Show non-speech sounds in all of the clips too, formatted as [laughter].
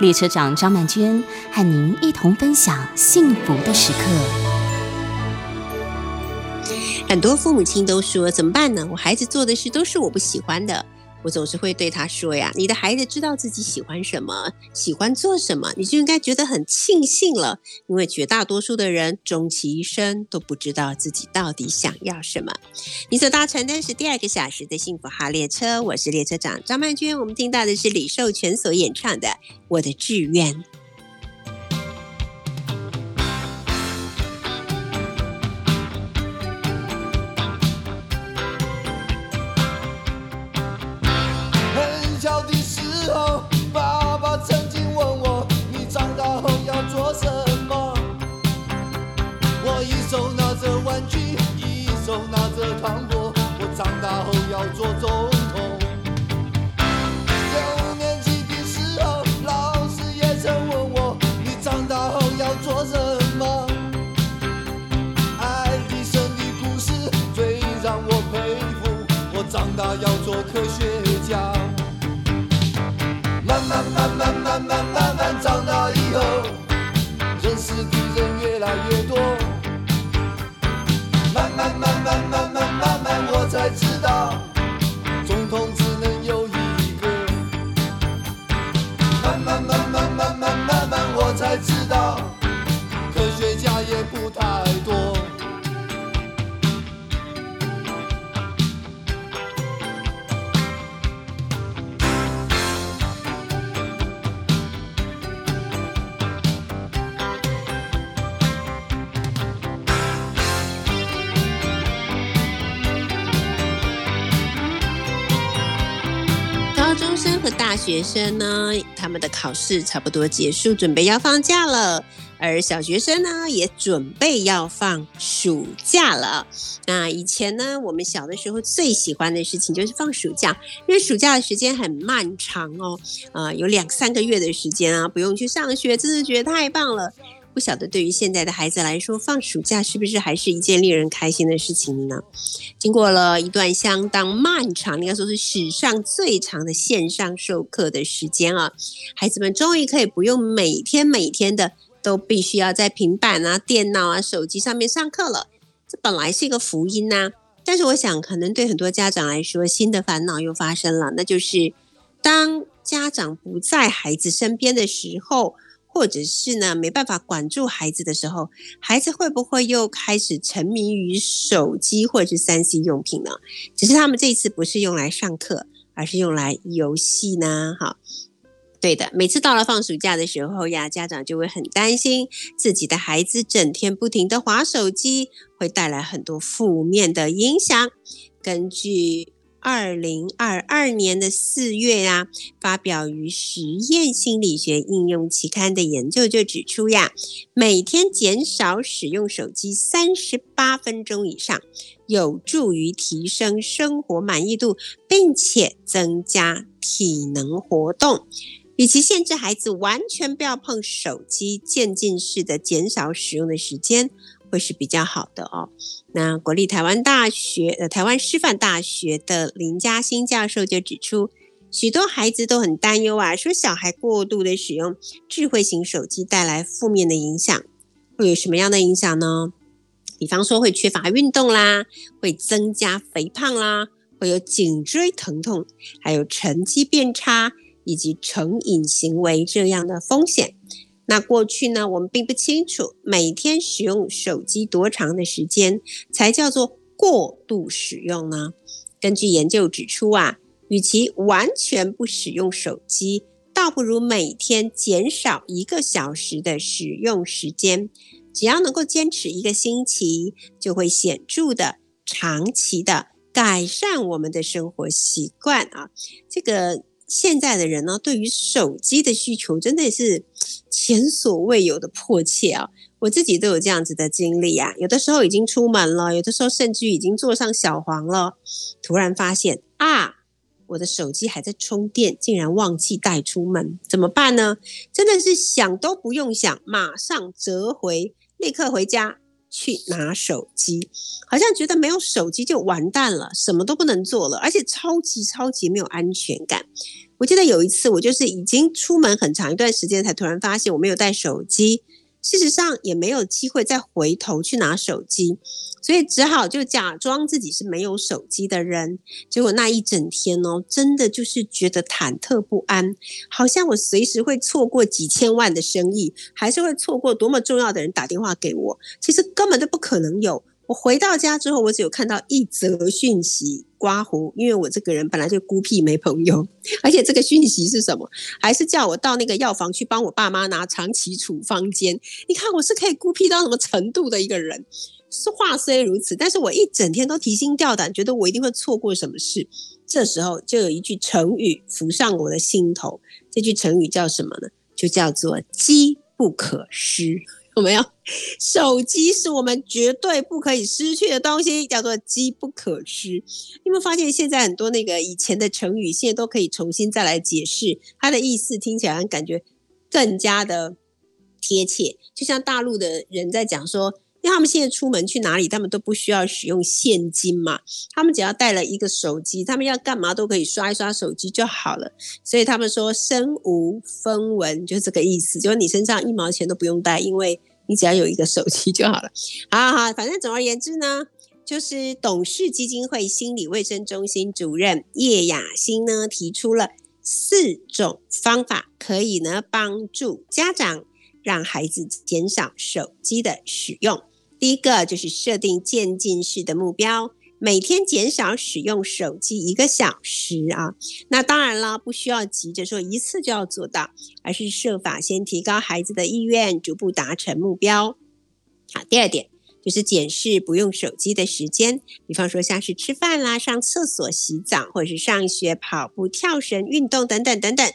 列车长张曼娟和您一同分享幸福的时刻。很多父母亲都说怎么办呢？我孩子做的事都是我不喜欢的。我总是会对他说呀：“你的孩子知道自己喜欢什么，喜欢做什么，你就应该觉得很庆幸了。因为绝大多数的人终其一生都不知道自己到底想要什么。”你所搭乘的是第二个小时的幸福号列车，我是列车长张曼娟。我们听到的是李寿全所演唱的《我的志愿》。要做科学家，慢慢慢慢慢慢慢慢长大以后，认识的人越来越多，慢慢慢慢慢慢慢慢我才知道，学生呢，他们的考试差不多结束，准备要放假了；而小学生呢，也准备要放暑假了。那以前呢，我们小的时候最喜欢的事情就是放暑假，因为暑假的时间很漫长哦，啊，有两三个月的时间啊，不用去上学，真的觉得太棒了。不晓得对于现在的孩子来说，放暑假是不是还是一件令人开心的事情呢？经过了一段相当漫长，应该说是史上最长的线上授课的时间啊，孩子们终于可以不用每天每天的都必须要在平板啊、电脑啊、手机上面上课了。这本来是一个福音呐，但是我想，可能对很多家长来说，新的烦恼又发生了，那就是当家长不在孩子身边的时候。或者是呢，没办法管住孩子的时候，孩子会不会又开始沉迷于手机或者是三 C 用品呢？只是他们这次不是用来上课，而是用来游戏呢？哈，对的，每次到了放暑假的时候呀，家长就会很担心自己的孩子整天不停的划手机，会带来很多负面的影响。根据二零二二年的四月啊，发表于《实验心理学应用期刊》的研究就指出呀，每天减少使用手机三十八分钟以上，有助于提升生活满意度，并且增加体能活动。与其限制孩子完全不要碰手机，渐进式的减少使用的时间。会是比较好的哦。那国立台湾大学、呃台湾师范大学的林嘉欣教授就指出，许多孩子都很担忧啊，说小孩过度的使用智慧型手机带来负面的影响，会有什么样的影响呢？比方说会缺乏运动啦，会增加肥胖啦，会有颈椎疼痛，还有成绩变差以及成瘾行为这样的风险。那过去呢，我们并不清楚每天使用手机多长的时间才叫做过度使用呢？根据研究指出啊，与其完全不使用手机，倒不如每天减少一个小时的使用时间。只要能够坚持一个星期，就会显著的、长期的改善我们的生活习惯啊。这个现在的人呢，对于手机的需求真的是。前所未有的迫切啊！我自己都有这样子的经历啊，有的时候已经出门了，有的时候甚至已经坐上小黄了，突然发现啊，我的手机还在充电，竟然忘记带出门，怎么办呢？真的是想都不用想，马上折回，立刻回家。去拿手机，好像觉得没有手机就完蛋了，什么都不能做了，而且超级超级没有安全感。我记得有一次，我就是已经出门很长一段时间，才突然发现我没有带手机。事实上也没有机会再回头去拿手机，所以只好就假装自己是没有手机的人。结果那一整天哦，真的就是觉得忐忑不安，好像我随时会错过几千万的生意，还是会错过多么重要的人打电话给我。其实根本就不可能有。我回到家之后，我只有看到一则讯息刮胡，因为我这个人本来就孤僻没朋友，而且这个讯息是什么？还是叫我到那个药房去帮我爸妈拿长期处方间。你看我是可以孤僻到什么程度的一个人？是话虽如此，但是我一整天都提心吊胆，觉得我一定会错过什么事。这时候就有一句成语浮上我的心头，这句成语叫什么呢？就叫做“机不可失”。有没有？手机是我们绝对不可以失去的东西，叫做机不可失。你有没有发现，现在很多那个以前的成语，现在都可以重新再来解释，它的意思听起来感觉更加的贴切。就像大陆的人在讲说。因为他们现在出门去哪里，他们都不需要使用现金嘛，他们只要带了一个手机，他们要干嘛都可以刷一刷手机就好了。所以他们说身无分文，就这个意思，就是你身上一毛钱都不用带，因为你只要有一个手机就好了。好好，反正总而言之呢，就是董事基金会心理卫生中心主任叶雅欣呢提出了四种方法，可以呢帮助家长让孩子减少手机的使用。第一个就是设定渐进式的目标，每天减少使用手机一个小时啊。那当然了，不需要急着说一次就要做到，而是设法先提高孩子的意愿，逐步达成目标。好，第二点就是检视不用手机的时间，比方说像是吃饭啦、上厕所、洗澡，或者是上学、跑步、跳绳、运动等等等等。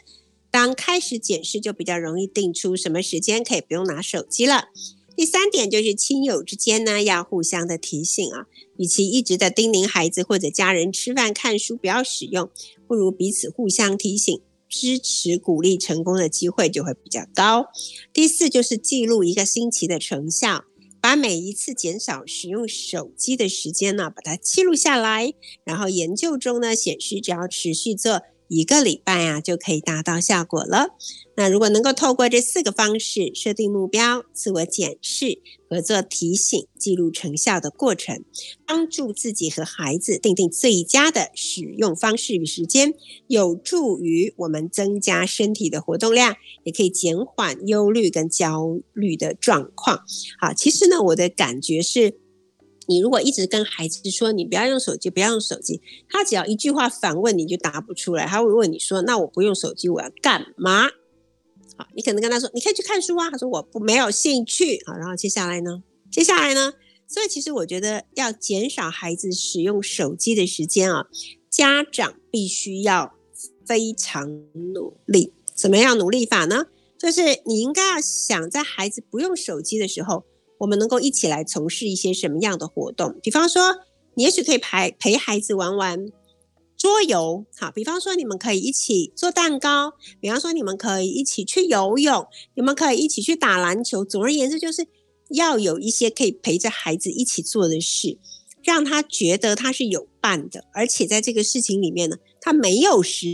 当开始检视，就比较容易定出什么时间可以不用拿手机了。第三点就是亲友之间呢，要互相的提醒啊，与其一直的叮咛孩子或者家人吃饭看书不要使用，不如彼此互相提醒、支持、鼓励，成功的机会就会比较高。第四就是记录一个星期的成效，把每一次减少使用手机的时间呢，把它记录下来，然后研究中呢显示，只要持续做。一个礼拜啊，就可以达到效果了。那如果能够透过这四个方式设定目标、自我检视、合作提醒、记录成效的过程，帮助自己和孩子定定最佳的使用方式与时间，有助于我们增加身体的活动量，也可以减缓忧虑跟焦虑的状况。好，其实呢，我的感觉是。你如果一直跟孩子说你不要用手机，不要用手机，他只要一句话反问你就答不出来，他会问你说：“那我不用手机，我要干嘛？”好，你可能跟他说：“你可以去看书啊。”他说：“我不没有兴趣。”好，然后接下来呢？接下来呢？所以其实我觉得要减少孩子使用手机的时间啊，家长必须要非常努力。怎么样努力法呢？就是你应该要想在孩子不用手机的时候。我们能够一起来从事一些什么样的活动？比方说，你也许可以陪陪孩子玩玩桌游，好，比方说你们可以一起做蛋糕，比方说你们可以一起去游泳，你们可以一起去打篮球。总而言之，就是要有一些可以陪着孩子一起做的事，让他觉得他是有伴的，而且在这个事情里面呢，他没有时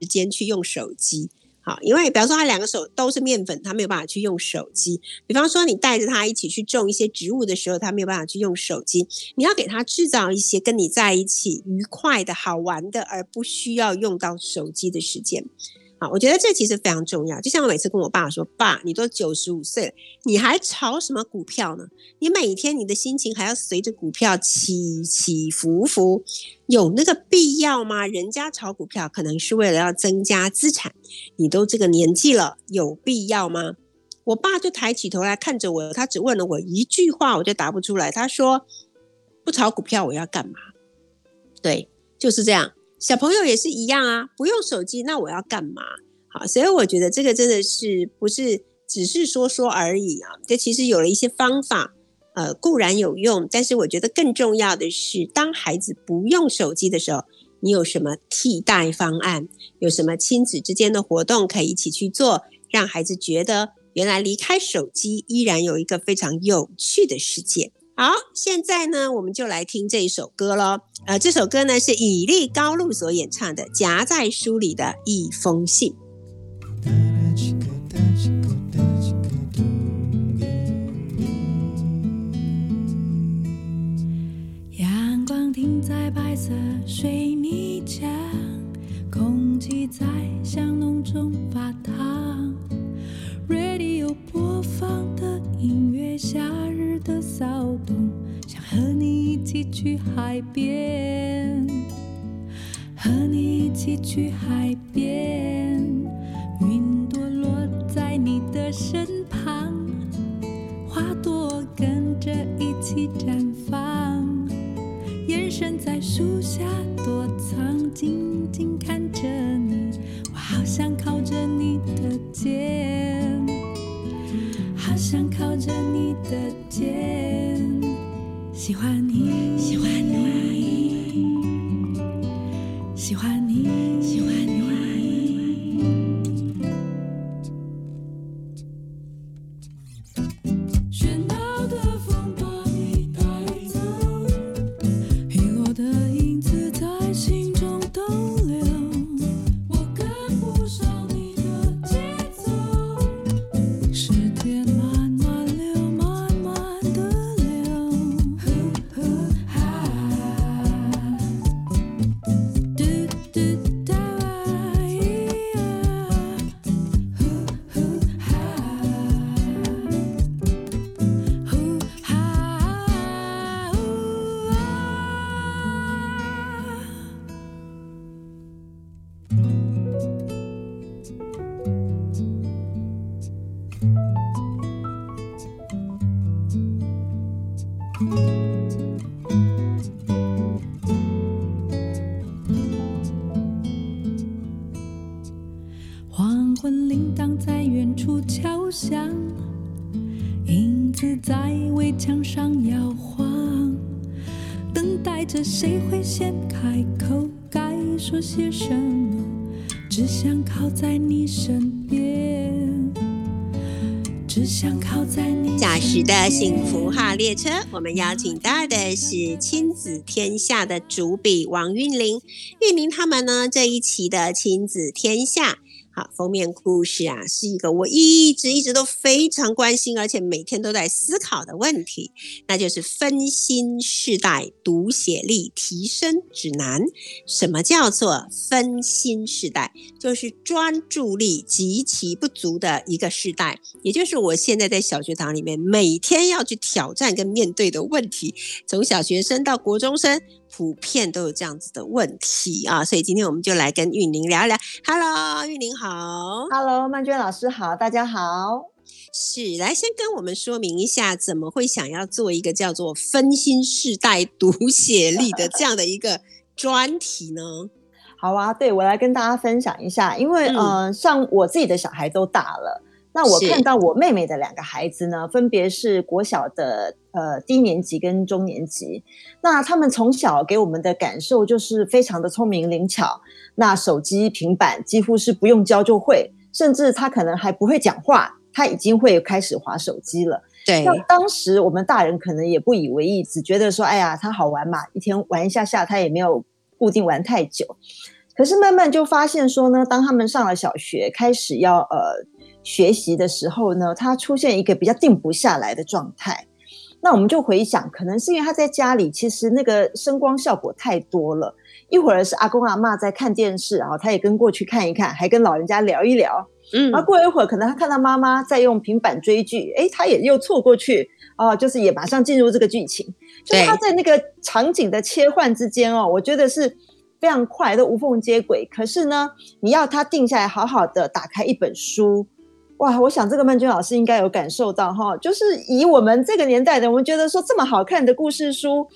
时间去用手机。好，因为比方说他两个手都是面粉，他没有办法去用手机。比方说你带着他一起去种一些植物的时候，他没有办法去用手机。你要给他制造一些跟你在一起愉快的好玩的，而不需要用到手机的时间。啊，我觉得这其实非常重要。就像我每次跟我爸说：“爸，你都九十五岁了，你还炒什么股票呢？你每天你的心情还要随着股票起起伏伏，有那个必要吗？人家炒股票可能是为了要增加资产，你都这个年纪了，有必要吗？”我爸就抬起头来看着我，他只问了我一句话，我就答不出来。他说：“不炒股票我要干嘛？”对，就是这样。小朋友也是一样啊，不用手机，那我要干嘛？好，所以我觉得这个真的是不是只是说说而已啊？这其实有了一些方法，呃，固然有用，但是我觉得更重要的是，当孩子不用手机的时候，你有什么替代方案？有什么亲子之间的活动可以一起去做，让孩子觉得原来离开手机依然有一个非常有趣的世界。好，现在呢，我们就来听这一首歌喽。呃，这首歌呢是以利高露所演唱的《夹在书里的一封信》。阳光停在白色水泥去海边，和你一起去海边。云朵落在你的身旁，花朵跟着一起绽放。眼神在树下躲藏，静静看着你，我好想靠着你的肩，好想靠着你的肩，喜欢你，喜欢的幸福号列车，我们邀请到的是亲子天下的主笔王韵玲。韵玲他们呢这一期的亲子天下，封面故事啊，是一个我一直一直都非常关心，而且每天都在思考的问题，那就是分心世代读写力提升指南。什么叫做分心世代？就是专注力极其不足的一个世代，也就是我现在在小学堂里面每天要去挑战跟面对的问题。从小学生到国中生，普遍都有这样子的问题啊。所以今天我们就来跟玉玲聊一聊。Hello，韵玲好。Hello，曼娟老师好，大家好。是，来先跟我们说明一下，怎么会想要做一个叫做“分心世代读写力”的这样的一个 [laughs] 专题呢？好啊，对我来跟大家分享一下，因为、嗯呃，像我自己的小孩都大了，那我看到我妹妹的两个孩子呢，分别是国小的呃低年级跟中年级，那他们从小给我们的感受就是非常的聪明灵巧，那手机、平板几乎是不用教就会，甚至他可能还不会讲话，他已经会开始划手机了。对那当时我们大人可能也不以为意，只觉得说，哎呀，他好玩嘛，一天玩一下下，他也没有固定玩太久。可是慢慢就发现说呢，当他们上了小学，开始要呃学习的时候呢，他出现一个比较定不下来的状态。那我们就回想，可能是因为他在家里，其实那个声光效果太多了。一会儿是阿公阿妈在看电视，然后他也跟过去看一看，还跟老人家聊一聊。嗯然后过一会儿，可能他看到妈妈在用平板追剧，哎，他也又凑过去，哦，就是也马上进入这个剧情。就是对他在那个场景的切换之间哦，我觉得是非常快，都无缝接轨。可是呢，你要他定下来，好好的打开一本书，哇，我想这个曼娟老师应该有感受到哈，就是以我们这个年代的，我们觉得说这么好看的故事书，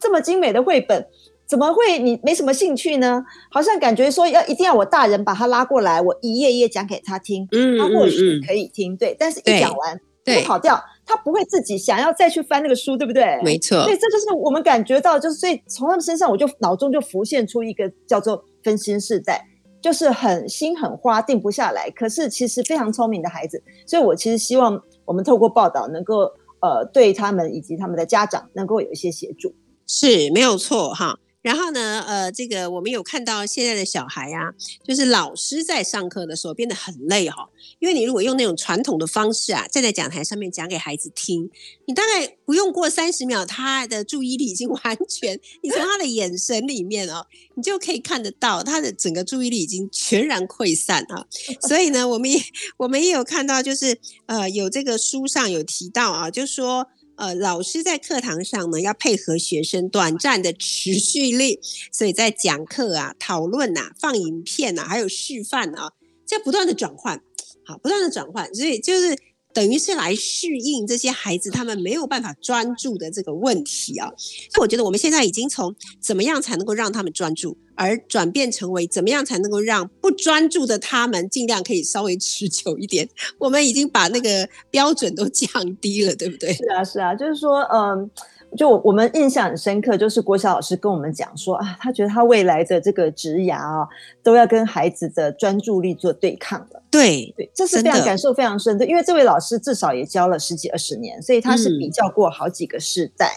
这么精美的绘本。怎么会你没什么兴趣呢？好像感觉说要一定要我大人把他拉过来，我一页一页讲给他听，嗯他或许可以听，对，但是一对讲完对就跑掉，他不会自己想要再去翻那个书，对不对？没错所以这就是我们感觉到，就是所以从他们身上，我就脑中就浮现出一个叫做分心世代，就是很心很花，定不下来，可是其实非常聪明的孩子。所以我其实希望我们透过报道，能够呃对他们以及他们的家长能够有一些协助。是没有错哈。然后呢，呃，这个我们有看到现在的小孩啊，就是老师在上课的时候变得很累哈、因为你如果用那种传统的方式啊，站在讲台上面讲给孩子听，你大概不用过三十秒，他的注意力已经 [laughs] 完全，你从他的眼神里面哦，你就可以看得到他的整个注意力已经全然溃散啊。[laughs] 所以呢，我们也我们也有看到，就是呃，有这个书上有提到啊，就说。呃，老师在课堂上呢，要配合学生短暂的持续力，所以在讲课啊、讨论啊、放影片啊，还有示范啊，在不断的转换，好，不断的转换，所以就是等于是来适应这些孩子他们没有办法专注的这个问题啊。所以我觉得我们现在已经从怎么样才能够让他们专注，而转变成为怎么样才能够让不专注的他们尽量可以稍微持久一点。我们已经把那个标准都降低了，对不对？是啊，是啊，就是说，嗯，就我们印象很深刻，就是国小老师跟我们讲说啊，他觉得他未来的这个职涯啊，都要跟孩子的专注力做对抗了。对，对，这是非常感受非常深的，因为这位老师至少也教了十几二十年，所以他是嗯比较过好几个世代。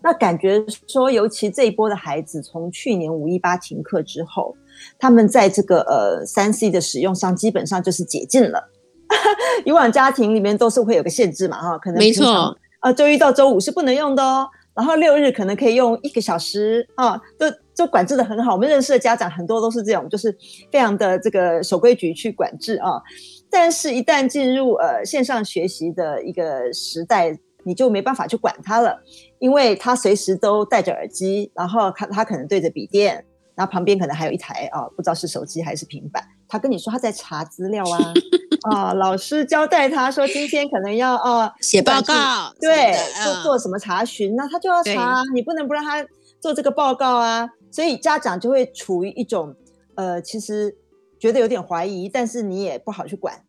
那感觉说，尤其这一波的孩子，从去年五一八停课之后，他们在这个呃三 C 的使用上，基本上就是解禁了。[laughs] 以往家庭里面都是会有个限制嘛，哈，可能没错，啊，周一到周五是不能用的哦。然后六日可能可以用一个小时啊，都都管制的很好。我们认识的家长很多都是这种，就是非常的这个守规矩去管制啊。但是，一旦进入呃线上学习的一个时代，你就没办法去管他了，因为他随时都戴着耳机，然后他他可能对着笔电，然后旁边可能还有一台啊，不知道是手机还是平板。他跟你说他在查资料啊，[laughs] 啊，老师交代他说今天可能要啊写报告，对，做做什么查询，那他就要查啊，你不能不让他做这个报告啊。所以家长就会处于一种呃，其实觉得有点怀疑，但是你也不好去管。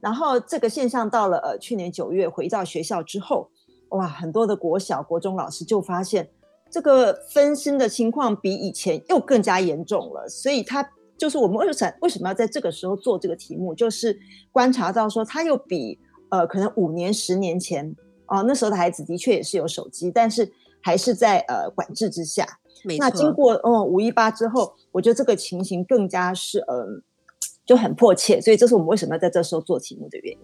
然后这个现象到了呃去年九月回到学校之后，哇，很多的国小、国中老师就发现这个分心的情况比以前又更加严重了，所以他。就是我们为什为什么要在这个时候做这个题目？就是观察到说，他又比呃可能五年、十年前哦、那时候的孩子的确也是有手机，但是还是在呃管制之下。那经，过嗯五一八之后，我觉得这个情形更加是嗯就很迫切，所以这是我们为什么要在这时候做题目的原因。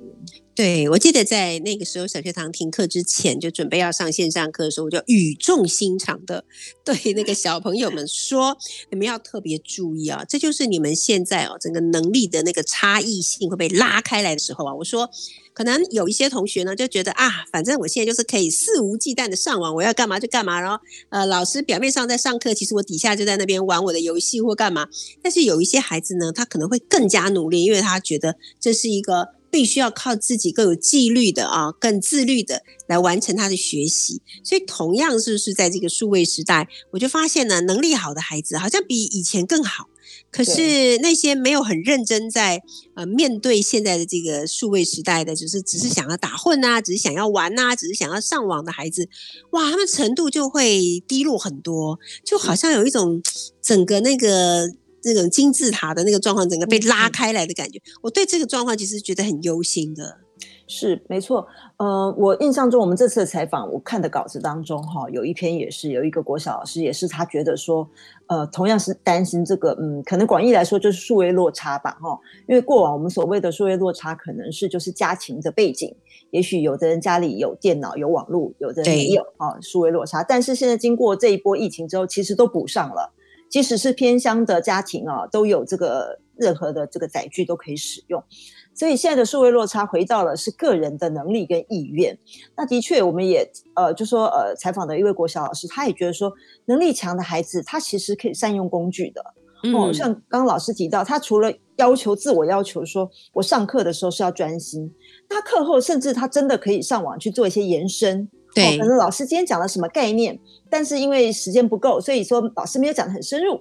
对我记得在那个时候小学堂停课之前，就准备要上线上课的时候，我就语重心长的 [laughs] 对那个小朋友们说：你们要特别注意啊，这就是你们现在哦整个能力的那个差异性会被拉开来的时候啊。我说。可能有一些同学呢就觉得啊，反正我现在就是可以肆无忌惮的上网，我要干嘛就干嘛。然后呃，老师表面上在上课，其实我底下就在那边玩我的游戏或干嘛。但是有一些孩子呢，他可能会更加努力，因为他觉得这是一个必须要靠自己更有纪律的啊，更自律的来完成他的学习。所以同样是不是在这个数位时代，我就发现呢，能力好的孩子好像比以前更好。可是那些没有很认真在呃面对现在的这个数位时代的，就是只是想要打混啊，只是想要玩啊，只是想要上网的孩子，哇，他们程度就会低落很多，就好像有一种整个那个那种金字塔的那个状况，整个被拉开来的感觉。我对这个状况其实觉得很忧心的。是没错，呃，我印象中我们这次的采访，我看的稿子当中哈，有一篇也是有一个国小老师，也是他觉得说，呃，同样是担心这个，嗯，可能广义来说就是数位落差吧，哈，因为过往我们所谓的数位落差，可能是就是家庭的背景，也许有的人家里有电脑有网络，有的人没有啊，数位落差，但是现在经过这一波疫情之后，其实都补上了，即使是偏乡的家庭啊，都有这个任何的这个载具都可以使用。所以现在的数位落差回到了是个人的能力跟意愿。那的确，我们也呃就说呃采访的一位国小老师，他也觉得说，能力强的孩子，他其实可以善用工具的。哦，嗯像刚刚老师提到，他除了要求自我要求说，我上课的时候是要专心，那课后甚至他真的可以上网去做一些延伸。对可能老师今天讲了什么概念，但是因为时间不够，所以说老师没有讲的很深入。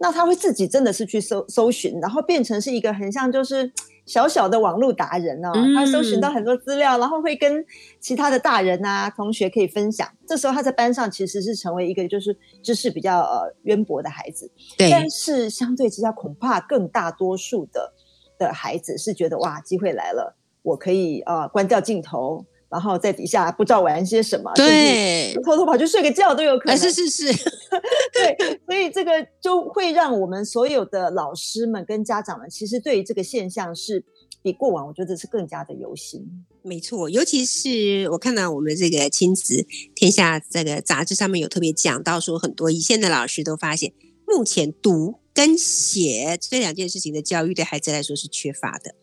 那他会自己真的是去搜搜寻，然后变成是一个很像就是小小的网络达人哦，他搜寻到很多资料，然后会跟其他的大人啊同学可以分享。这时候他在班上其实是成为一个就是知识比较呃渊博的孩子，对，但是相对之下，恐怕更大多数的的孩子是觉得哇，机会来了，我可以呃关掉镜头。然后在底下不知道玩些什么，对，偷偷跑去睡个觉都有可能。是是是，[laughs] 对，所以这个就会让我们所有的老师们跟家长们，其实对于这个现象是比过往我觉得是更加的忧心。没错，尤其是我看到我们这个亲子天下这个杂志上面有特别讲到说，很多一线的老师都发现，目前读跟写这两件事情的教育对孩子来说是缺乏的。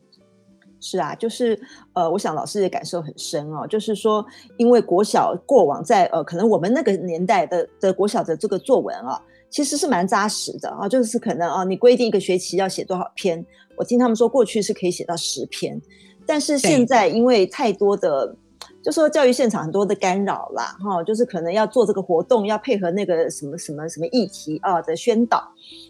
是啊，就是呃，我想老师也感受很深哦。就是说，因为国小过往在呃，可能我们那个年代的的国小的这个作文啊，其实是蛮扎实的啊。就是可能啊，你规定一个学期要写多少篇，我听他们说过去是可以写到十篇，但是现在因为太多的。就说教育现场很多的干扰啦，哈，就是可能要做这个活动，要配合那个什么什么什么议题啊的宣导，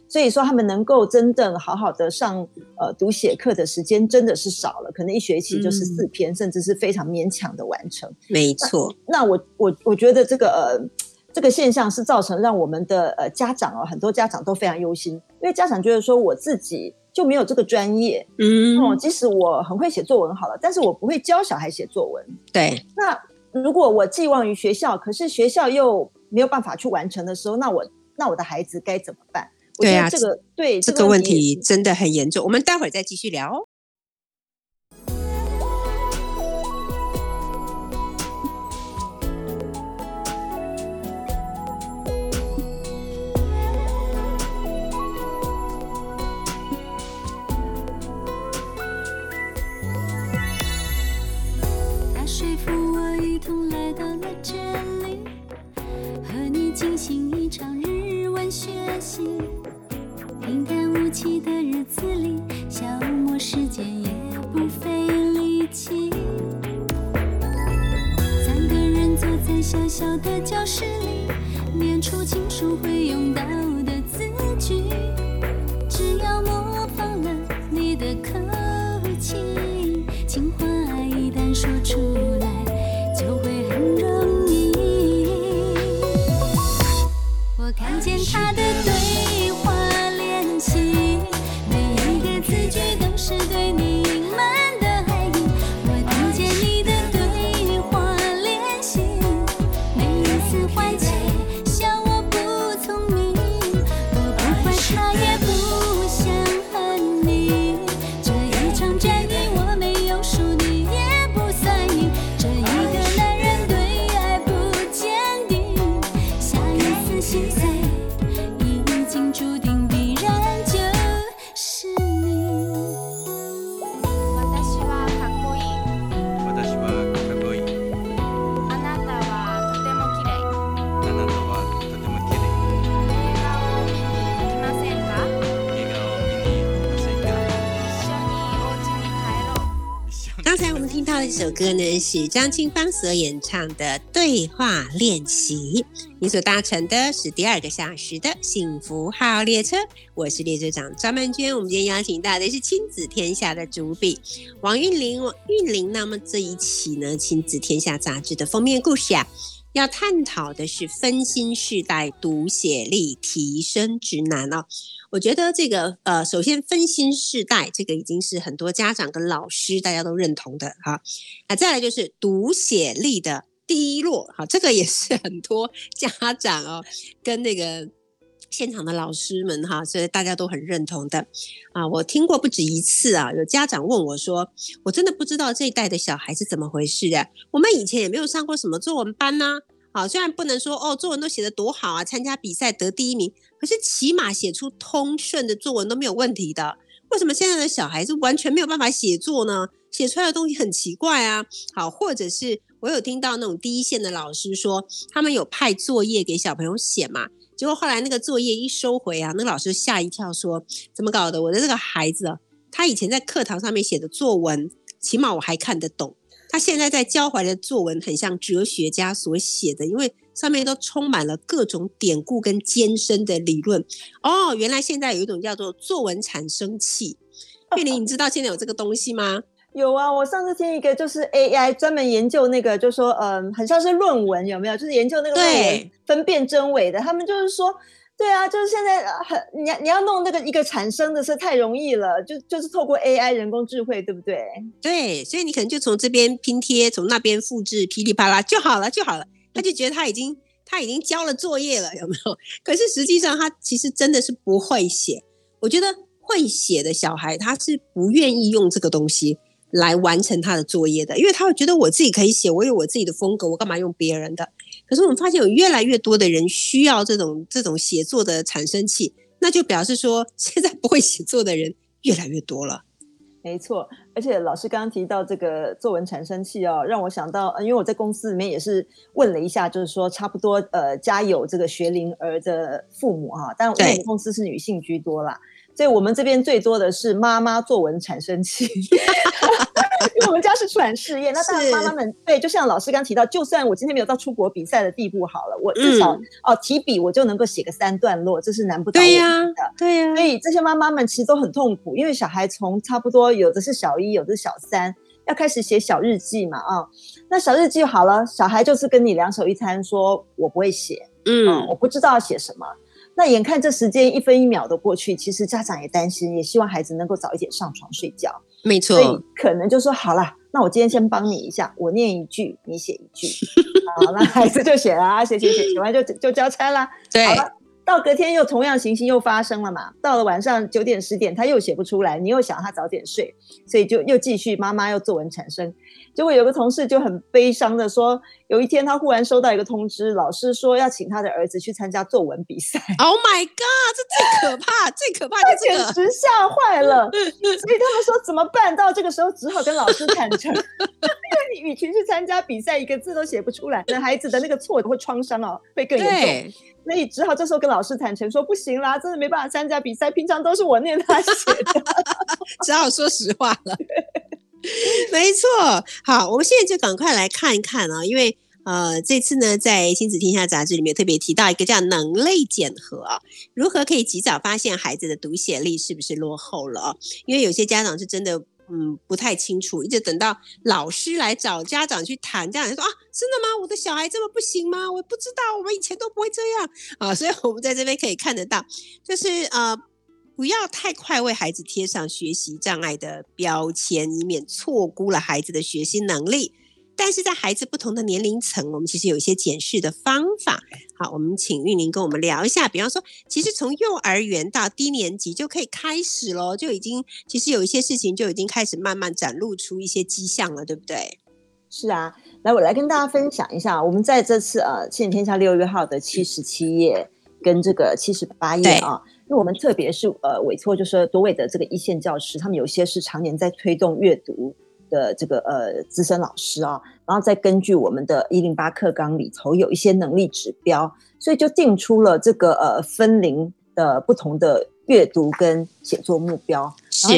所以说他们能够真正好好的上呃读写课的时间真的是少了，可能一学期就是四篇，甚至是非常勉强的完成。没错，那我我我觉得这个呃这个现象是造成让我们的呃家长哦，很多家长都非常忧心，因为家长觉得说我自己。就没有这个专业，嗯，哦，即使我很会写作文好了，但是我不会教小孩写作文。对，那如果我寄望于学校，可是学校又没有办法去完成的时候，那我那我的孩子该怎么办？对啊，这个对这个问题真的很严重。我们待会儿再继续聊。来到了这里，和你进行一场日文学习，平淡无奇的日子里，消磨时间也不费力气。三个人坐在小小的教室里，念出情书会用到的字句，只要模仿了你的口气，情话一旦说出他的歌呢是张清芳所演唱的对话练习。你所搭乘的是第二个小时的幸福号列车，我是列车长张曼娟。我们今天邀请到的是亲子天下的主笔王韵玲。王韵玲，那么这一期呢亲子天下杂志的封面故事啊，要探讨的是分心世代读写力提升之难哦。我觉得这个呃，首先分心世代，这个已经是很多家长跟老师大家都认同的哈。啊，再来就是读写力的低落，哈，这个也是很多家长哦跟那个现场的老师们哈，所以大家都很认同的啊。我听过不止一次啊，有家长问我说：“我真的不知道这一代的小孩是怎么回事的，我们以前也没有上过什么作文班呢。”好，虽然不能说哦，作文都写得多好啊，参加比赛得第一名，可是起码写出通顺的作文都没有问题的。为什么现在的小孩子完全没有办法写作呢？写出来的东西很奇怪啊。好，或者是我有听到那种第一线的老师说，他们有派作业给小朋友写嘛，结果后来那个作业一收回啊，那个老师吓一跳，说怎么搞的？我的这个孩子，他以前在课堂上面写的作文，起码我还看得懂。他现在在教怀的作文很像哲学家所写的，因为上面都充满了各种典故跟艰深的理论。哦，原来现在有一种叫做作文产生器。玉玲，你知道现在有这个东西吗？有啊，我上次听一个就是 AI 专门研究那个，就说嗯，很像是论文有没有？就是研究那个论文分辨真伪的。他们就是说，对啊，就是现在很你你要弄那个一个产生的是太容易了，就就是透过 AI 人工智慧，对不对？对，所以你可能就从这边拼贴，从那边复制，噼里啪啦就好了就好了。他就觉得他已经他已经交了作业了，有没有？[laughs] 可是实际上他其实真的是不会写。我觉得会写的小孩他是不愿意用这个东西。来完成他的作业的，因为他会觉得我自己可以写，我有我自己的风格，我干嘛用别人的？可是我们发现有越来越多的人需要这种这种写作的产生器，那就表示说现在不会写作的人越来越多了。没错，而且老师刚刚提到这个作文产生器哦，让我想到，因为我在公司里面也是问了一下，就是说差不多呃家有这个学龄儿的父母哈，但我们公司是女性居多啦。所以我们这边最多的是妈妈作文产生器，[laughs] 因为我们家是出版事业。那当然妈妈们对，就像老师刚提到，就算我今天没有到出国比赛的地步好了，我至少哦提笔我就能够写个三段落，这是难不倒我的。对呀，所以这些妈妈们其实都很痛苦，因为小孩从差不多有的是小一，有的是小三，要开始写小日记嘛啊。那小日记好了，小孩就是跟你两手一摊，说我不会写，嗯，我不知道要写什么。那眼看这时间一分一秒的过去，其实家长也担心，也希望孩子能够早一点上床睡觉。没错，所以可能就说好了，那我今天先帮你一下，我念一句，你写一句，[laughs] 好，那孩子就写了，写写写，写完就就交差啦。对。到隔天又同样情形又发生了嘛？到了晚上九点十点，他又写不出来，你又想他早点睡，所以就又继续妈妈要作文产生。结果有个同事就很悲伤的说，有一天他忽然收到一个通知，老师说要请他的儿子去参加作文比赛。Oh my god！这最可怕，[laughs] 最可怕的简直吓坏了。[laughs] 所以他们说怎么办？到这个时候只好跟老师坦诚，因为你与其去参加比赛，一个字都写不出来，那孩子的那个错会创伤哦，会更严重。所以只好这时候跟老师坦诚说不行啦，真的没办法参加比赛。平常都是我念他写的，[laughs] 只好说实话了。[laughs] 没错，好，我们现在就赶快来看一看啊，因为呃，这次呢，在《亲子天下》杂志里面特别提到一个叫能力检核，如何可以及早发现孩子的读写力是不是落后了啊？因为有些家长是真的。嗯，不太清楚，一直等到老师来找家长去谈，这样说啊，真的吗？我的小孩这么不行吗？我不知道，我们以前都不会这样啊，所以我们在这边可以看得到，就是呃，不要太快为孩子贴上学习障碍的标签，以免错估了孩子的学习能力。但是在孩子不同的年龄层，我们其实有一些检视的方法。好，我们请玉玲跟我们聊一下。比方说，其实从幼儿园到低年级就可以开始喽，就已经其实有一些事情就已经开始慢慢展露出一些迹象了，对不对？是啊，来我来跟大家分享一下，我们在这次呃《亲子天下》六月号的七十七页跟这个七十八页啊，因为我们特别是呃委托就是多位的这个一线教师，他们有些是常年在推动阅读。的这个呃资深老师啊，然后再根据我们的一零八课纲里头有一些能力指标，所以就定出了这个呃分龄的不同的阅读跟写作目标。是，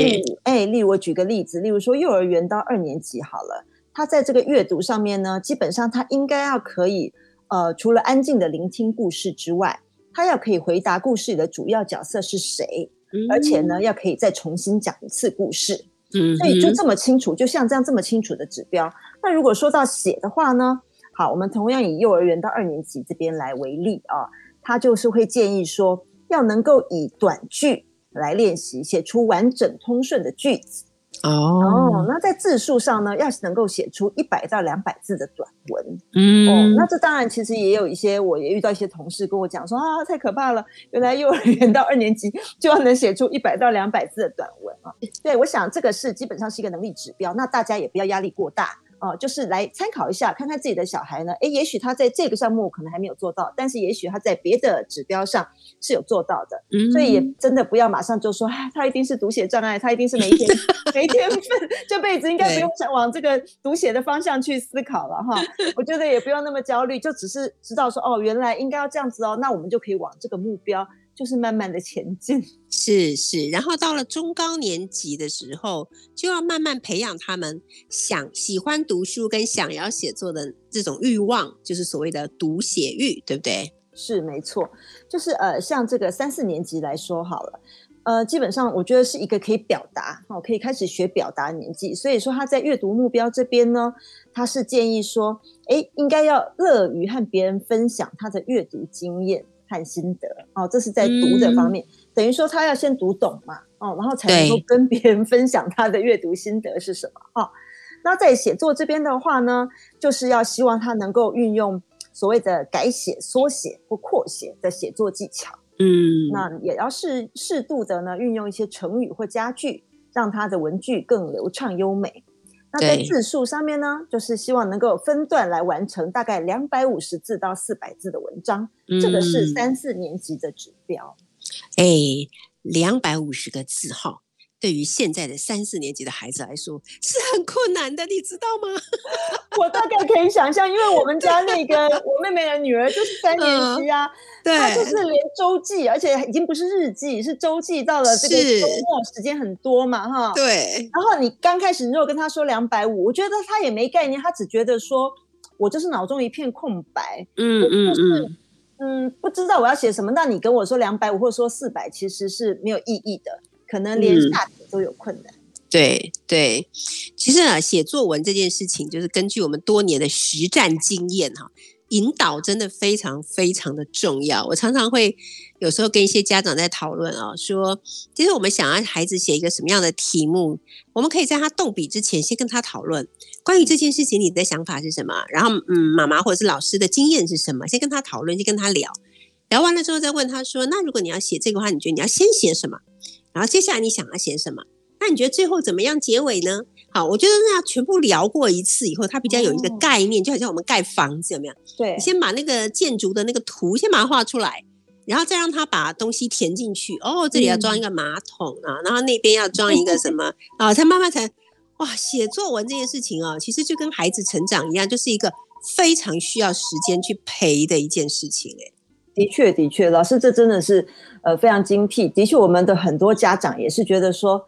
哎，例如我举个例子，例如说幼儿园到二年级好了，他在这个阅读上面呢，基本上他应该要可以呃，除了安静的聆听故事之外，他要可以回答故事里的主要角色是谁，而且呢，要可以再重新讲一次故事。嗯，所以就这么清楚，就像这样这么清楚的指标。那如果说到写的话呢？好，我们同样以幼儿园到二年级这边来为例啊，他就是会建议说，要能够以短句来练习，写出完整通顺的句子。哦，那在字数上呢，要是能够写出一百到两百字的短文，嗯，哦，那这当然其实也有一些，我也遇到一些同事跟我讲说啊，太可怕了，原来幼儿园到二年级就要能写出一百到两百字的短文啊。对，我想这个是基本上是一个能力指标，那大家也不要压力过大。哦，就是来参考一下，看看自己的小孩呢。诶，也许他在这个项目可能还没有做到，但是也许他在别的指标上是有做到的。嗯，所以也真的不要马上就说，他一定是读写障碍，他一定是没天没天分，这辈子应该不用想往这个读写的方向去思考了哈。[laughs] 我觉得也不用那么焦虑，就只是知道说，哦，原来应该要这样子哦，那我们就可以往这个目标就是慢慢的前进。[laughs] 是是，然后到了中高年级的时候，就要慢慢培养他们想喜欢读书跟想要写作的这种欲望，就是所谓的读写欲，对不对？是没错，就是呃，像这个三四年级来说好了，呃，基本上我觉得是一个可以表达哦，可以开始学表达年纪。所以说他在阅读目标这边呢，他是建议说，哎，应该要乐于和别人分享他的阅读经验和心得哦，这是在读的方面，等于说他要先读懂嘛，哦，然后才能够跟别人分享他的阅读心得是什么哈、哦。那在写作这边的话呢，就是要希望他能够运用所谓的改写、缩写或扩写的写作技巧。嗯，那也要适适度的呢，运用一些成语或佳句，让他的文句更流畅优美。那在字数上面呢，就是希望能够分段来完成大概两百五十字到四百字的文章，这个是嗯三四年级的指标。哎，两百五十个字哈，对于现在的三四年级的孩子来说是很困难的，你知道吗？[laughs] 我大概可以想象，因为我们家那个我妹妹的女儿就是三年级啊，对她就是连周记，而且已经不是日记，是周记，到了这个周末时间很多嘛，哈。对，然后你刚开始你如果跟她说两百五，我觉得她也没概念，她只觉得说我就是脑中一片空白，嗯嗯就是嗯，嗯，不知道我要写什么。那你跟我说两百五或者说四百，其实是没有意义的，可能连嗯下笔都有困难。对对。其实啊，写作文这件事情，就是根据我们多年的实战经验哈，引导真的非常非常的重要。我常常会有时候跟一些家长在讨论啊，说其实我们想让孩子写一个什么样的题目，我们可以在他动笔之前先跟他讨论关于这件事情你的想法是什么，然后嗯，妈妈或者是老师的经验是什么，先跟他讨论，先跟他聊。聊完了之后再问他说：“那如果你要写这个话，你觉得你要先写什么？然后接下来你想要写什么？那你觉得最后怎么样结尾呢？”好，我觉得那要全部聊过一次以后，他比较有一个哦概念，就好像我们盖房子有没有？对你，先把那个建筑的那个图先把它画出来，然后再让他把东西填进去。哦，这里要装一个马桶啊，然后那边要装一个什么 [laughs] 啊？他慢慢才哇，写作文这件事情啊，其实就跟孩子成长一样，就是一个非常需要时间去陪的一件事情、欸。的确，的确，老师这真的是呃非常精辟。的确，我们的很多家长也是觉得说，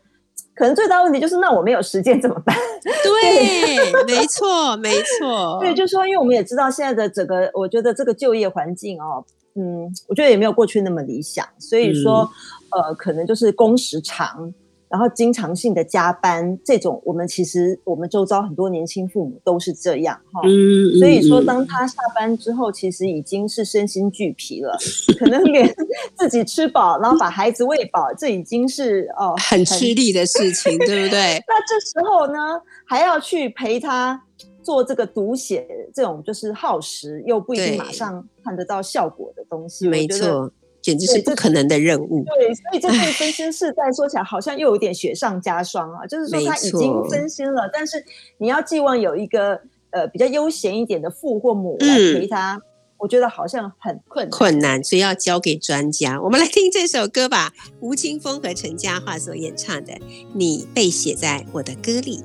可能最大问题就是那我没有时间怎么办？[laughs] 对，没错，[laughs] 没错。对，就是说，因为我们也知道现在的整个，我觉得这个就业环境哦，嗯，我觉得也没有过去那么理想，所以说，呃，可能就是工时长，然后经常性的加班，这种我们其实我们周遭很多年轻父母都是这样哈。嗯，所以说，嗯当他下班之后，其实已经是身心俱疲了，可能连 [laughs] 自己吃饱，然后把孩子喂饱，这已经是哦很吃力的事情，对不对？[laughs] 那这时候呢，还要去陪他做这个读写，这种就是耗时又不一定对马上看得到效果的东西，没。错，简直是不可能的任务。对，所以这对分心世代说起来好像又有点雪上加霜啊，就是说他已经分心了，但是你要寄望有一个呃比较悠闲一点的父或母来嗯陪他，我觉得好像很困难。困难，所以要交给专家。我们来听这首歌吧，吴青峰和陈嘉桦所演唱的《你被写在我的歌里》。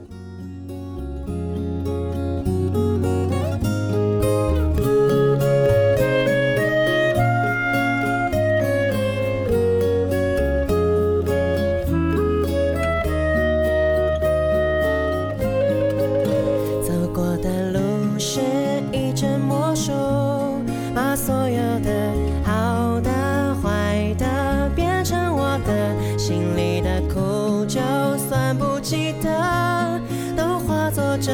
着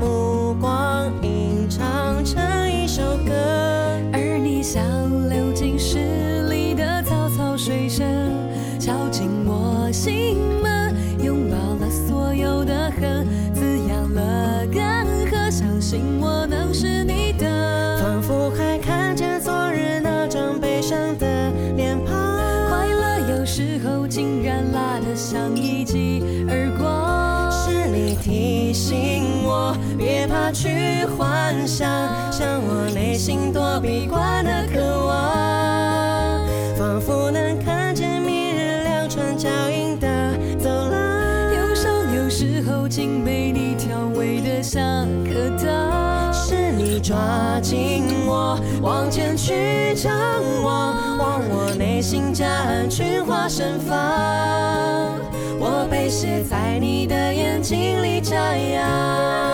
目光，吟唱成一首歌。而你像流进诗提醒我，别怕去幻想，像我内心躲避惯的渴望，仿佛能看见明日两串脚印的走廊。忧伤有时候竟被你调味的像颗糖。是你抓紧我，往前去张望，望我内心夹岸群花盛放，写在你的眼睛里眨呀。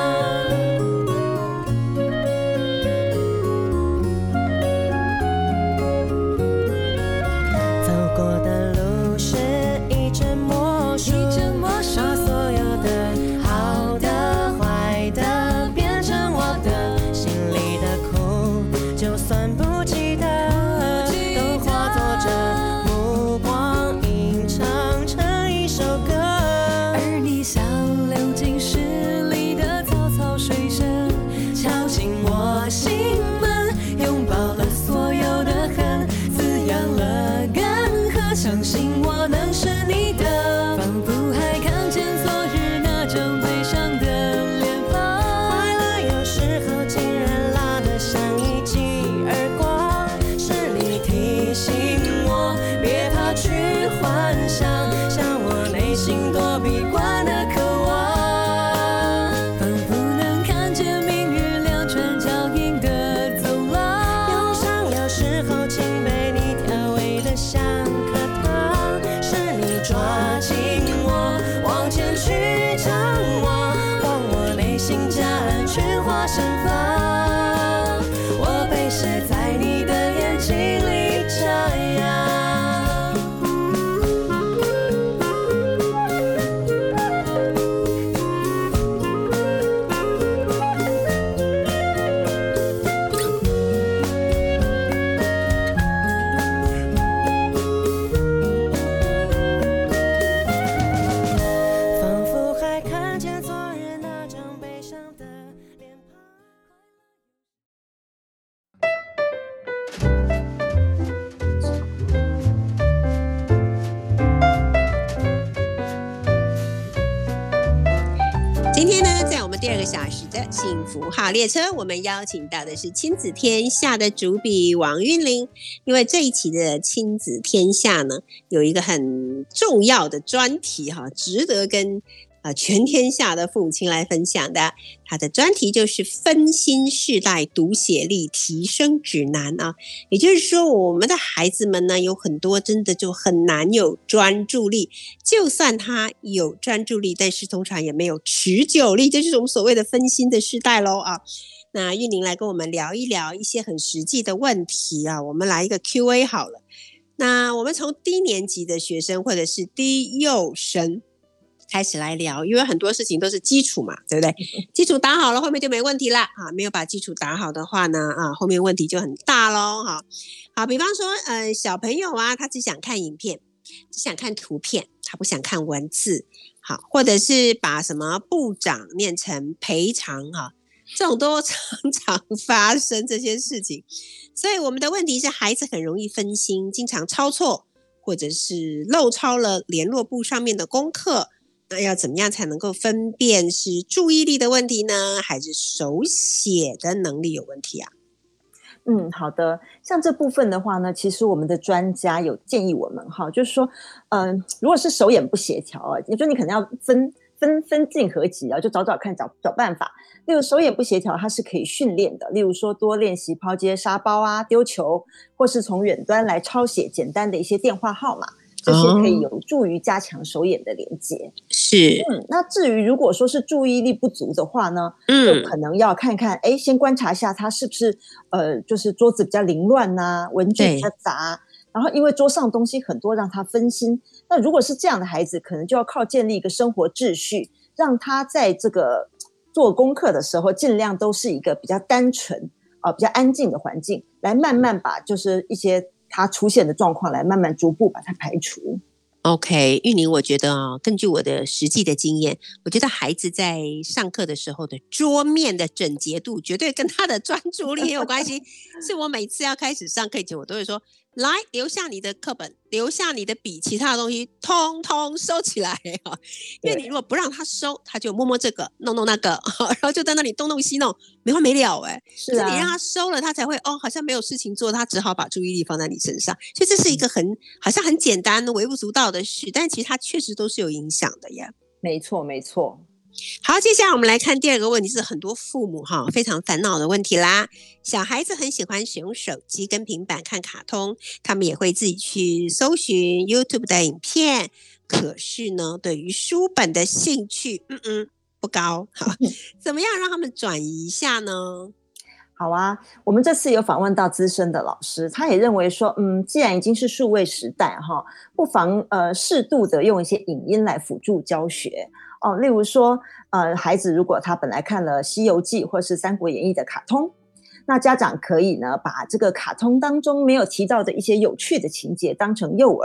第二个小时的幸福号列车，我们邀请到的是亲子天下的主笔王韵玲。因为这一期的亲子天下呢，有一个很重要的专题哈，值得跟全天下的父母亲来分享的。他的专题就是分心世代读写力提升指南啊。也就是说，我们的孩子们呢，有很多真的就很难有专注力，就算他有专注力，但是通常也没有持久力，这就是我们所谓的分心的时代喽啊。那玉玲来跟我们聊一聊一些很实际的问题啊，我们来一个 Q&A 好了。那我们从低年级的学生或者是低幼生开始来聊，因为很多事情都是基础嘛，对不对？基础打好了，后面就没问题了。啊，没有把基础打好的话呢，啊，后面问题就很大喽。哈，好，比方说，呃，小朋友啊，他只想看影片，只想看图片，他不想看文字。好，或者是把什么部长念成赔偿哈，这种都 [laughs] 常常发生这些事情。所以我们的问题是，孩子很容易分心，经常抄错，或者是漏抄了联络簿上面的功课。那要怎么样才能够分辨是注意力的问题呢，还是手写的能力有问题啊？嗯，好的。像这部分的话呢，其实我们的专家有建议我们哈，就是说，嗯、如果是手眼不协调啊，也就你可能要分分分进合集啊，就找找看，找找办法。例如手眼不协调，它是可以训练的，例如说多练习抛接沙包啊、丢球，或是从远端来抄写简单的一些电话号码，这些可以有助于加强手眼的连接。是，嗯，那至于如果说是注意力不足的话呢，嗯。就可能要看看，哎，先观察一下他是不是呃，就是桌子比较凌乱呐、文具比较杂，然后因为桌上东西很多，让他分心。那如果是这样的孩子，可能就要靠建立一个生活秩序，让他在这个做功课的时候，尽量都是一个比较单纯啊、比较安静的环境，来慢慢把就是一些他出现的状况，来慢慢逐步把它排除。OK，玉宁，我觉得啊、根据我的实际的经验，我觉得孩子在上课的时候的桌面的整洁度，绝对跟他的专注力也有关系。[laughs] 是我每次要开始上课前，我都会说：来，留下你的课本，留下你的笔，其他的东西通通收起来 [laughs] 啊！因为你如果不让他收，他就摸摸这个，弄弄那个，[laughs] 然后就在那里东弄西弄，没完没了哎、是可是你让他收了，他才会哦，好像没有事情做，他只好把注意力放在你身上。所以这是一个很好像很简单、微不足道的事，但其实它确实都是有影响的呀。没错，没错。好，接下来我们来看第二个问题，是很多父母哈非常烦恼的问题啦。小孩子很喜欢使用手机跟平板看卡通，他们也会自己去搜寻 YouTube 的影片，可是呢，对于书本的兴趣，嗯嗯不高。好，怎么样让他们转移一下呢？好啊，我们这次有访问到资深的老师，他也认为说，嗯，既然已经是数位时代哈，不妨呃适度的用一些影音来辅助教学哦。例如说，呃，孩子如果他本来看了《西游记》或是《三国演义》的卡通，那家长可以呢把这个卡通当中没有提到的一些有趣的情节当成诱饵，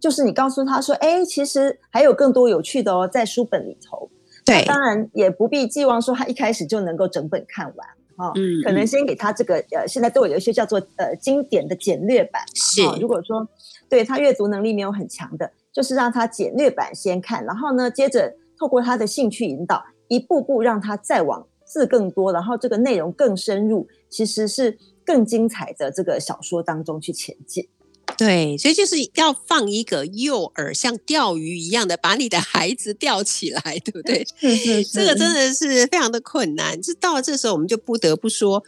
就是你告诉他说，哎，其实还有更多有趣的哦，在书本里头。对，当然也不必寄望说他一开始就能够整本看完。哦，嗯可能先给他这个呃，现在都有一些叫做呃经典的简略版。是哦如果说对他阅读能力没有很强的，就是让他简略版先看，然后呢，接着透过他的兴趣引导，一步步让他再往字更多，然后这个内容更深入，其实是更精彩的这个小说当中去前进。对，所以就是要放一个诱饵，像钓鱼一样的把你的孩子钓起来，对不对？[laughs] 是是这个真的是非常的困难。就到了这时候，我们就不得不说，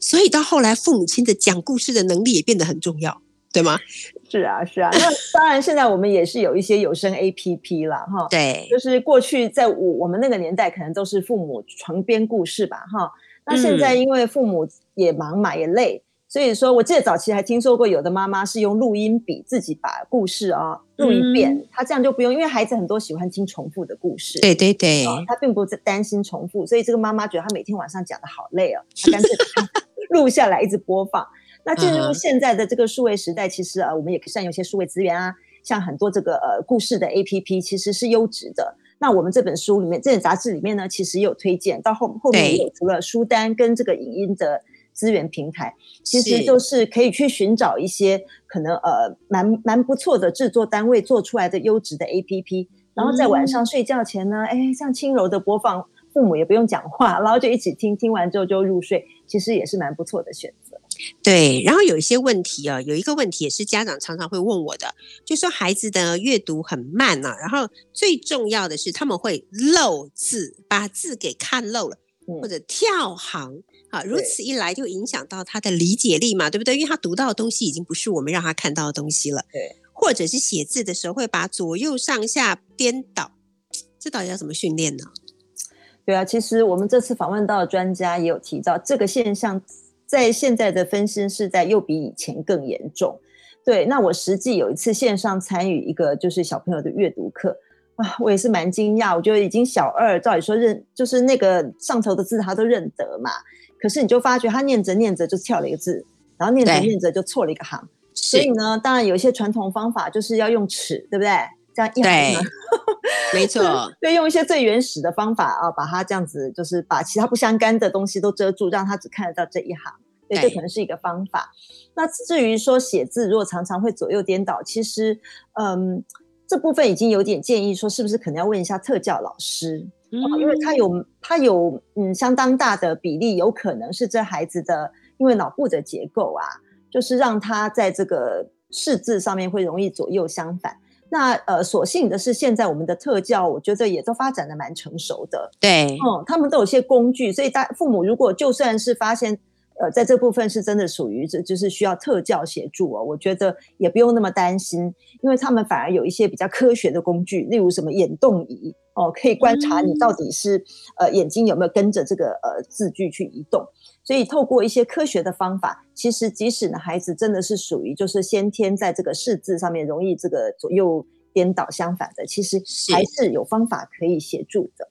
所以到后来，父母亲的讲故事的能力也变得很重要，对吗？是啊是啊。那当然，现在我们也是有一些有声 A P P 了哈。对，就是过去在我我们那个年代，可能都是父母床边故事吧，哈。那现在因为父母也忙嘛，也累，所以说我记得早期还听说过有的妈妈是用录音笔自己把故事啊录一遍，她这样就不用，因为孩子很多喜欢听重复的故事，对对对，哦，她并不是担心重复，所以这个妈妈觉得她每天晚上讲的好累哦，她干脆 [laughs] 录下来一直播放。那进入现在的这个数位时代，其实呃，我们也可以善用一些数位资源啊，像很多这个呃故事的 APP 其实是优质的。那我们这本书里面，这本杂志里面呢，其实也有推荐，到后后面也有除了书单跟这个影音的资源平台，其实是就是可以去寻找一些可能呃蛮蛮不错的制作单位做出来的优质的 APP，然后在晚上睡觉前呢，哎、像轻柔的播放，父母也不用讲话，然后就一起听，听完之后就入睡，其实也是蛮不错的选择。对，然后有一些问题啊，有一个问题也是家长常常会问我的，就说孩子的阅读很慢啊，然后最重要的是他们会漏字，把字给看漏了，嗯。或者跳行。啊，如此一来就影响到他的理解力嘛，对不对？因为他读到的东西已经不是我们让他看到的东西了，对，或者是写字的时候会把左右上下颠倒，这到底要怎么训练呢？对啊，其实我们这次访问到的专家也有提到，这个现象在现在的分心时代又比以前更严重。对，那我实际有一次线上参与一个就是小朋友的阅读课啊，我也是蛮惊讶，我觉得已经小二，照理说认就是那个上头的字他都认得嘛，可是你就发觉他念着念着就跳了一个字，然后念着念着就错了一个行，所以，呢，当然有一些传统方法就是要用尺，对不对？这样一行。没错，[laughs] 对，用一些最原始的方法啊，把它这样子，就是把其他不相干的东西都遮住，让他只看得到这一行。对，这可能是一个方法。那至于说写字，如果常常会左右颠倒，其实，嗯，这部分已经有点建议说，是不是可能要问一下特教老师，嗯哦因为他有他有嗯相当大的比例，有可能是这孩子的因为脑部的结构啊，就是让他在这个识字上面会容易左右相反。那呃，所幸的是，现在我们的特教，我觉得也都发展的蛮成熟的。对，嗯，他们都有些工具，所以大父母如果就算是发现，呃，在这部分是真的属于这就是需要特教协助哦，我觉得也不用那么担心，因为他们反而有一些比较科学的工具，例如什么眼动仪哦，可以观察你到底是、呃眼睛有没有跟着这个呃字句去移动。所以透过一些科学的方法，其实即使呢孩子真的是属于就是先天在这个识字上面容易这个左右颠倒相反的，其实还是有方法可以协助的。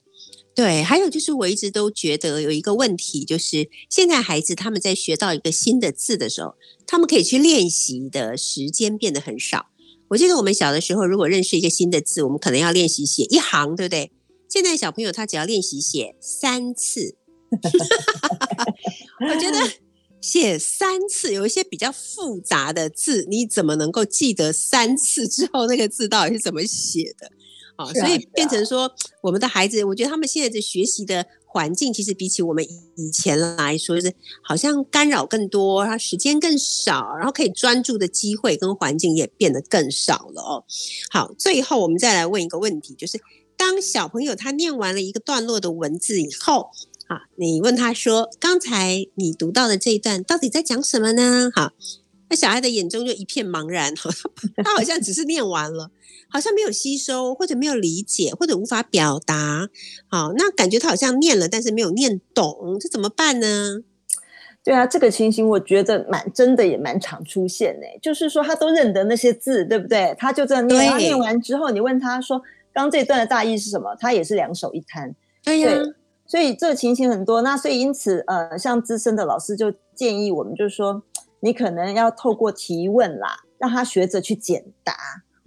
对，还有就是我一直都觉得有一个问题，就是现在孩子他们在学到一个新的字的时候，他们可以去练习的时间变得很少。我记得我们小的时候，如果认识一个新的字，我们可能要练习写一行，对不对？现在小朋友他只要练习写三次，[laughs] 我觉得写三次有一些比较复杂的字，你怎么能够记得三次之后那个字到底是怎么写的？啊、所以变成说，我们的孩子，我觉得他们现在的学习的环境，其实比起我们以前来说，是好像干扰更多，然后时间更少，然后可以专注的机会跟环境也变得更少了哦。好，最后我们再来问一个问题，就是当小朋友他念完了一个段落的文字以后，啊，你问他说：“刚才你读到的这一段到底在讲什么呢？”好，那小孩的眼中就一片茫然，[laughs] 他好像只是念完了，好像没有吸收，或者没有理解，或者无法表达。好，那感觉他好像念了，但是没有念懂，这怎么办呢？对啊，这个情形我觉得蛮真的，也蛮常出现呢。就是说他都认得那些字，对不对？他就这样念，他念完之后，你问他说：“刚这段的大意是什么？”他也是两手一摊。对呀。所以这个情形很多，那所以因此，呃，像资深的老师就建议我们，就是说，你可能要透过提问啦，让他学着去简答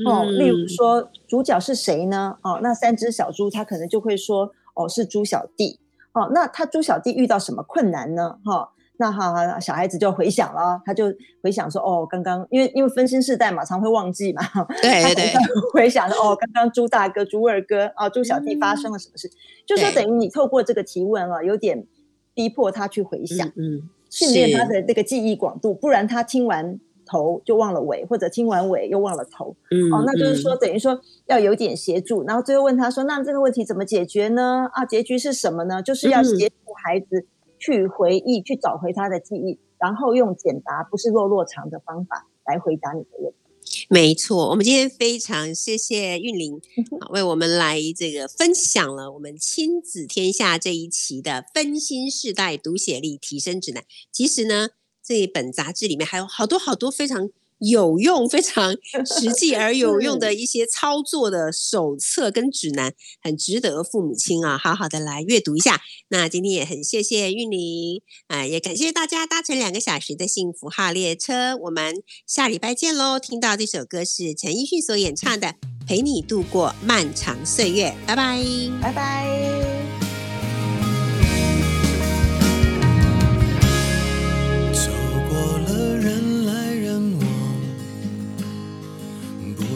哦。例如说，主角是谁呢？哦，那三只小猪，他可能就会说，哦，是猪小弟。哦，那他猪小弟遇到什么困难呢？哈。那好，小孩子就回想了，他就回想说：“哦，刚刚因为因为分心世代嘛，常会忘记嘛。[laughs] ”对对，回想说哦，刚刚朱大哥、朱二哥啊、猪小弟发生了什么事？就说等于你透过这个提问啊，有点逼迫他去回想，嗯，训练他的那个记忆广度，不然他听完头就忘了尾，或者听完尾又忘了头。嗯，哦，那就是说等于说要有点协助，然后最后问他说：“那这个问题怎么解决呢？啊，结局是什么呢？就是要协助孩子。”去回忆，去找回他的记忆，然后用简答，不是落落长的方法来回答你的问题。没错，我们今天非常谢谢韵玲，[laughs] 为我们来这个分享了我们亲子天下这一期的分心世代读写力提升指南。其实呢，这一本杂志里面还有好多好多非常。有用、非常 [laughs] 实际而有用的一些操作的手册跟指南，很值得父母亲啊好好的来阅读一下。那今天也很谢谢玉玲啊，也感谢大家搭乘两个小时的幸福号列车。我们下礼拜见喽！听到这首歌是陈奕迅所演唱的《陪你度过漫长岁月》，拜拜，拜拜。